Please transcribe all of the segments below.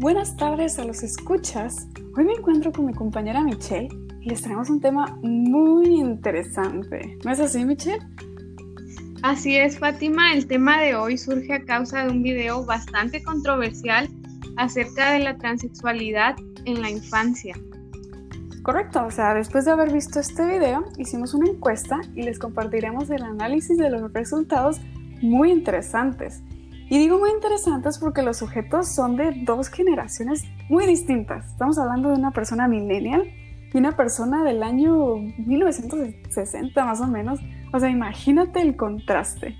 Buenas tardes a los escuchas. Hoy me encuentro con mi compañera Michelle y les traemos un tema muy interesante. ¿No es así, Michelle? Así es, Fátima. El tema de hoy surge a causa de un video bastante controversial acerca de la transexualidad en la infancia. Correcto, o sea, después de haber visto este video, hicimos una encuesta y les compartiremos el análisis de los resultados muy interesantes. Y digo muy interesantes porque los sujetos son de dos generaciones muy distintas. Estamos hablando de una persona millennial y una persona del año 1960 más o menos. O sea, imagínate el contraste.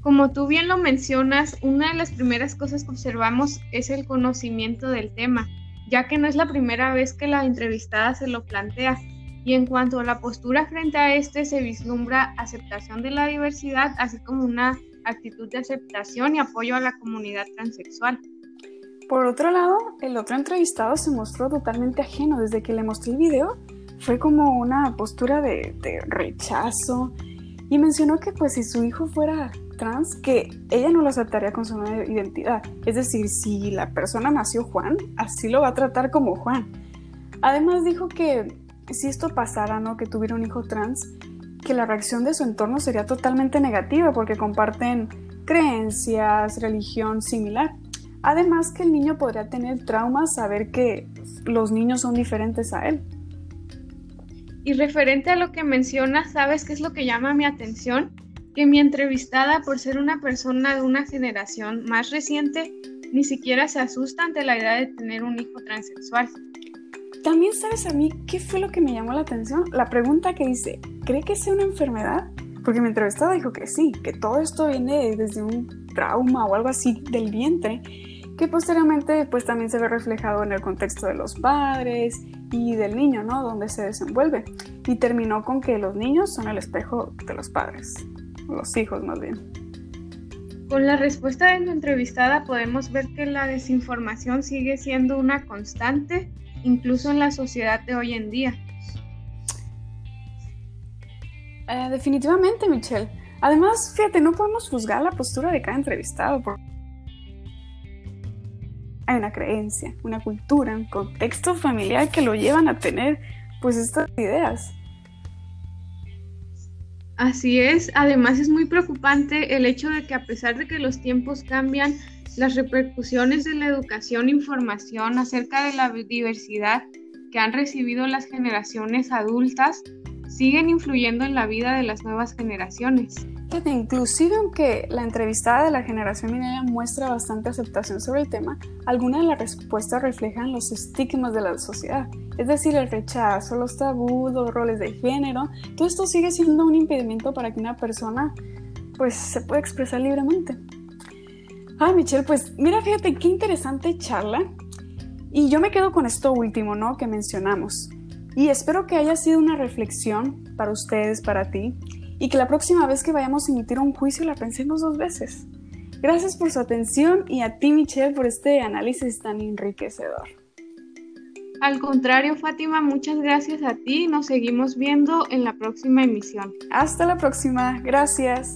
Como tú bien lo mencionas, una de las primeras cosas que observamos es el conocimiento del tema, ya que no es la primera vez que la entrevistada se lo plantea. Y en cuanto a la postura frente a este, se vislumbra aceptación de la diversidad, así como una actitud de aceptación y apoyo a la comunidad transexual. Por otro lado, el otro entrevistado se mostró totalmente ajeno desde que le mostré el video. Fue como una postura de, rechazo y mencionó que pues si su hijo fuera trans, que ella no lo aceptaría con su nueva identidad. Es decir, si la persona nació Juan, así lo va a tratar como Juan. Además dijo que si esto pasara, ¿no? Que tuviera un hijo trans, que la reacción de su entorno sería totalmente negativa porque comparten creencias, religión similar. Además que el niño podría tener traumas saber que los niños son diferentes a él. Y referente a lo que mencionas, ¿sabes qué es lo que llama mi atención? Que mi entrevistada, por ser una persona de una generación más reciente, ni siquiera se asusta ante la idea de tener un hijo transexual. También sabes a mí qué fue lo que me llamó la atención, la pregunta que dice, ¿cree que sea una enfermedad? Porque mi entrevistada dijo que sí, que todo esto viene desde un trauma o algo así del vientre, que posteriormente pues también se ve reflejado en el contexto de los padres y del niño, ¿no? Donde se desenvuelve. Y terminó con que los niños son el espejo de los padres, los hijos más bien. Con la respuesta de tu entrevistada podemos ver que la desinformación sigue siendo una constante, incluso en la sociedad de hoy en día. Eh, definitivamente, Michelle. Además, fíjate, no podemos juzgar la postura de cada entrevistado. Hay una creencia, una cultura, un contexto familiar que lo llevan a tener pues estas ideas. Así es, además es muy preocupante el hecho de que a pesar de que los tiempos cambian, las repercusiones de la educación e información acerca de la diversidad que han recibido las generaciones adultas siguen influyendo en la vida de las nuevas generaciones. Inclusive aunque la entrevistada de la generación milenial muestra bastante aceptación sobre el tema, algunas de las respuestas reflejan los estigmas de la sociedad, es decir, el rechazo, los tabús, los roles de género, todo esto sigue siendo un impedimento para que una persona pues se pueda expresar libremente. Ay, Michelle, pues mira, fíjate qué interesante charla. Y yo me quedo con esto último, ¿no? Que mencionamos. Y espero que haya sido una reflexión para ustedes, para ti, y que la próxima vez que vayamos a emitir un juicio la pensemos dos veces. Gracias por su atención y a ti, Michelle, por este análisis tan enriquecedor. Al contrario, Fátima, muchas gracias a ti. Nos seguimos viendo en la próxima emisión. Hasta la próxima. Gracias.